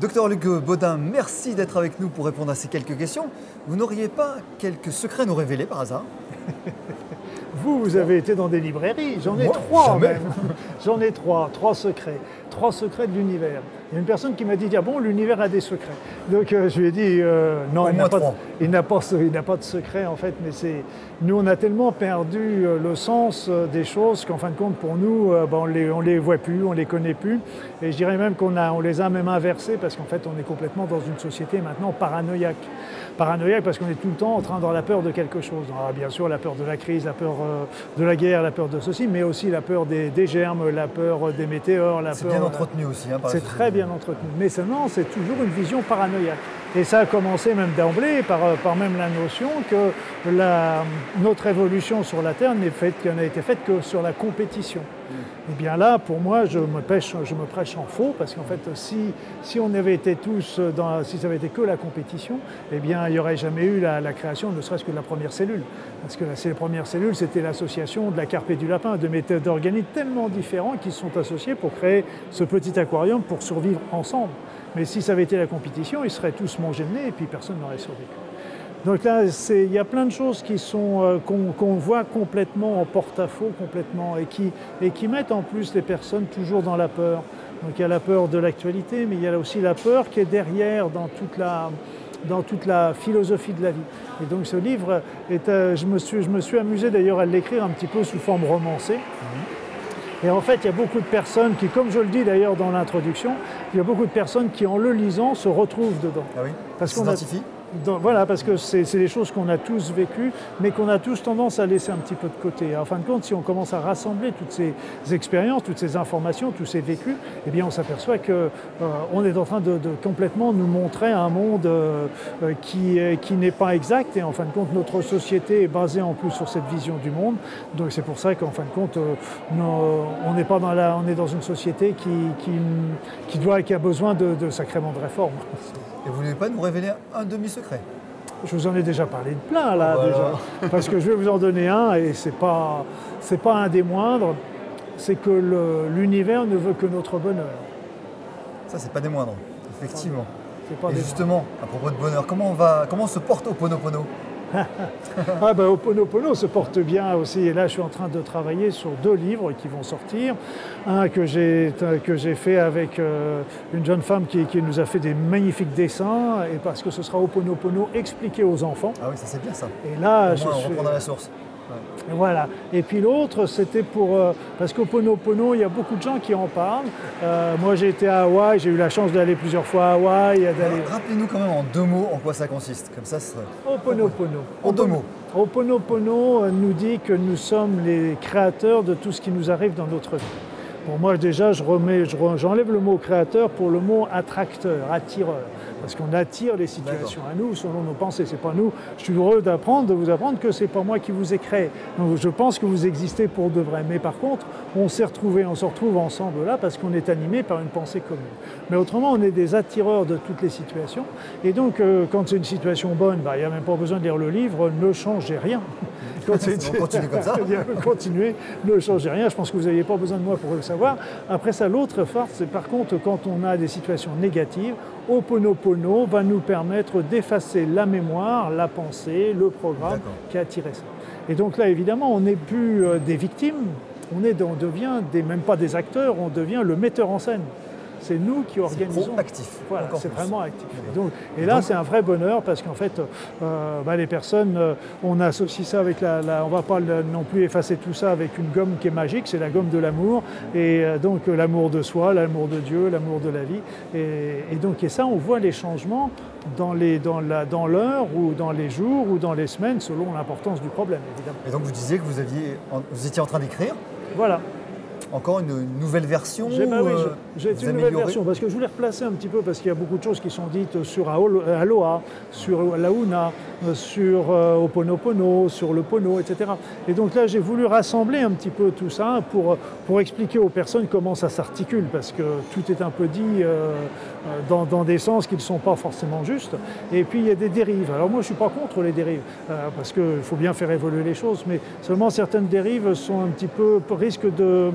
Docteur Luc Baudin, merci d'être avec nous pour répondre à ces quelques questions. Vous n'auriez pas quelques secrets à nous révéler par hasard? Vous, vous avez été dans des librairies. J'en ai trois même. J'en ai trois, trois secrets. Trois secrets de l'univers. Il y a une personne qui m'a dit, ah bon, l'univers a des secrets. Donc euh, je lui ai dit, euh, non, il n'a pas, pas, pas, de secret en fait, mais c'est nous, on a tellement perdu euh, le sens des choses qu'en fin de compte, pour nous, ben, on les, ne les voit plus, on les connaît plus. Et je dirais même qu'on on les a même inversés parce qu'en fait, on est complètement dans une société maintenant paranoïaque paranoïaque parce qu'on est tout le temps en train d'avoir la peur de quelque chose. Alors, bien sûr, la peur de la crise, la peur euh, de la guerre, la peur de ceci, mais aussi la peur des, germes, la peur des météores. C'est bien entretenu aussi. Hein, c'est très bien entretenu. Mais seulement, c'est toujours une vision paranoïaque. Et ça a commencé même d'emblée par, euh, par, même la notion que la, notre évolution sur la Terre n'a été faite que sur la compétition. Et eh bien là, pour moi, je me, pêche, je me prêche en faux, parce qu'en fait, si, si on avait été tous, dans, si ça avait été que la compétition, eh bien, il n'y aurait jamais eu la, création, ne serait-ce que de la première cellule. Parce que la, première cellule, c'était l'association de la carpe et du lapin, de méthodes organiques tellement différents qui se sont associés pour créer ce petit aquarium pour survivre ensemble. Mais si ça avait été la compétition, ils seraient tous mangés de nez et puis personne n'aurait survécu. Donc là, il y a plein de choses qui euh, qu'on voit complètement en porte-à-faux, complètement, et qui, et qui mettent en plus les personnes toujours dans la peur. Donc il y a la peur de l'actualité, mais il y a aussi la peur qui est derrière dans toute la, dans toute la philosophie de la vie. Et donc ce livre, est, euh, je, me suis, je me suis amusé d'ailleurs à l'écrire un petit peu sous forme romancée. Et en fait, il y a beaucoup de personnes qui, comme je le dis d'ailleurs dans l'introduction, il y a beaucoup de personnes qui, en le lisant, se retrouvent dedans. Ah oui? Parce qu'on voilà, parce que c'est des choses qu'on a tous vécues, mais qu'on a tous tendance à laisser un petit peu de côté. En fin de compte, si on commence à rassembler toutes ces expériences, toutes ces informations, tous ces vécus, eh bien, on s'aperçoit qu'on euh, est en train de, complètement nous montrer un monde euh, euh, qui, qui n'est pas exact. Et en fin de compte, notre société est basée en plus sur cette vision du monde. Donc c'est pour ça qu'en fin de compte, on n'est pas dans la, on est dans une société qui, qui, doit, qui a besoin de, de sacrément de réformes. Et vous ne voulez pas nous révéler un demi-secret? Je vous en ai déjà parlé de plein là, déjà. Parce que je vais vous en donner un, et ce n'est pas, pas un des moindres, c'est que l'univers ne veut que notre bonheur. Ça, c'est pas des moindres, effectivement. et justement, à propos de bonheur, comment on, va, comment on se porte au Ponopono? Ah ben Oponopono se porte bien aussi. Et là, je suis en train de travailler sur deux livres qui vont sortir. Un que j'ai, fait avec euh, une jeune femme qui, qui, nous a fait des magnifiques dessins, et parce que ce sera Oponopono expliqué aux enfants. Ah oui, ça c'est bien ça. Et là, je on la source. Voilà. Et puis l'autre, c'était pour. Euh, parce qu'au Pono, il y a beaucoup de gens qui en parlent. Euh, moi, j'ai été à Hawaï, j'ai eu la chance d'aller plusieurs fois à Hawaï. Rappelez-nous quand même en deux mots en quoi ça consiste. Comme ça, ce serait... Oponopono. En deux mots. Oponopono euh, nous dit que nous sommes les créateurs de tout ce qui nous arrive dans notre vie. Pour moi, déjà, je remets, j'enlève le mot créateur pour le mot attracteur, attireur parce qu'on attire les situations à nous selon nos pensées. C'est pas nous. Je suis heureux d'apprendre, de vous apprendre que c'est pas moi qui vous ai créé. Donc je pense que vous existez pour de vrai. Mais par contre, on s'est retrouvé, on se retrouve ensemble là parce qu'on est animé par une pensée commune. Mais autrement, on est des attireurs de toutes les situations. Et donc, euh, quand c'est une situation bonne, bah, il n'y a même pas besoin de lire le livre. Ne changez rien. Quand c'est continue comme ça. continuez, ne changez rien. Je pense que vous n'aviez pas besoin de moi pour le savoir. Après ça, l'autre force, c'est par contre quand on a des situations négatives, Oponopono va nous permettre d'effacer la mémoire, la pensée, le programme qui a attiré ça. Et donc là, évidemment, on n'est plus euh, des victimes, on, est, on devient des, même pas des acteurs, on devient le metteur en scène. C'est nous qui organisons. C'est actif. Voilà, c'est vraiment actif. Et, donc, et là, c'est un vrai bonheur parce qu'en fait, euh, bah, les personnes, euh, on associe ça avec la, On ne va pas non plus effacer tout ça avec une gomme qui est magique, c'est la gomme de l'amour. Et euh, donc, l'amour de soi, l'amour de Dieu, l'amour de la vie. Et, donc, et ça, on voit les changements dans l'heure dans ou dans les jours ou dans les semaines selon l'importance du problème, évidemment. Et donc, vous disiez que vous, aviez, vous étiez en train d'écrire Voilà encore une, nouvelle version J'ai euh, une nouvelle version parce que je voulais replacer un petit peu parce qu'il y a beaucoup de choses qui sont dites sur Aloha, sur Launa, sur euh, Oponopono, sur le Pono, etc. Et donc là, j'ai voulu rassembler un petit peu tout ça pour, pour expliquer aux personnes comment ça s'articule parce que tout est un peu dit euh, dans, dans, des sens qui ne sont pas forcément justes. Et puis il y a des dérives. Alors moi, je ne suis pas contre les dérives parce qu'il faut bien faire évoluer les choses, mais seulement certaines dérives sont un petit peu risquent de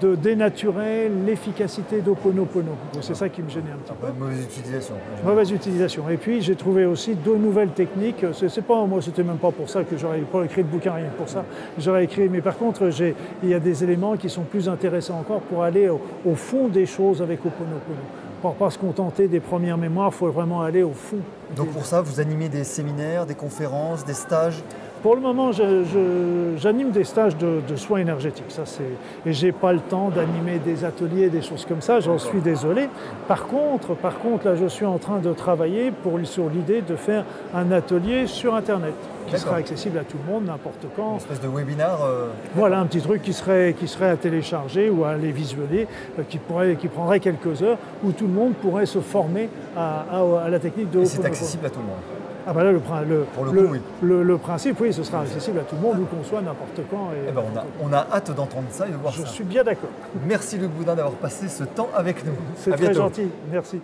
de dénaturer l'efficacité d'Oponopono. C'est ça qui me gênait un petit peu. Mauvaise utilisation. Mauvaise utilisation. Et puis j'ai trouvé aussi deux nouvelles techniques. C'est pas moi, c'était même pas pour ça que j'aurais pas écrit le bouquin, rien que pour ça. J'aurais écrit, mais par contre, il y a des éléments qui sont plus intéressants encore pour aller au, au fond des choses avec Oponopono pour pas se contenter des premières mémoires, il faut vraiment aller au fond. Donc pour ça, vous animez des séminaires, des conférences, des stages pour le moment, j'anime des stages de, soins énergétiques. Ça, et je n'ai pas le temps d'animer des ateliers, des choses comme ça. J'en suis désolé. Par contre, par contre, là, je suis en train de travailler pour, sur l'idée de faire un atelier sur Internet qui sera accessible à tout le monde, n'importe quand. Une espèce de webinar euh, Voilà, un petit truc qui serait, qui serait à télécharger ou à aller visualiser, euh, qui, pourrait, qui prendrait quelques heures, où tout le monde pourrait se former à, à la technique de... Et c'est accessible à tout le monde ah ben là, le, le, principe, oui, ce sera accessible à tout le monde, où qu'on soit, n'importe quand. Et eh ben on, a, on, a, hâte d'entendre ça et de voir Je ça. Je suis bien d'accord. Merci Luc Boudin d'avoir passé ce temps avec nous. C'est très gentil, merci.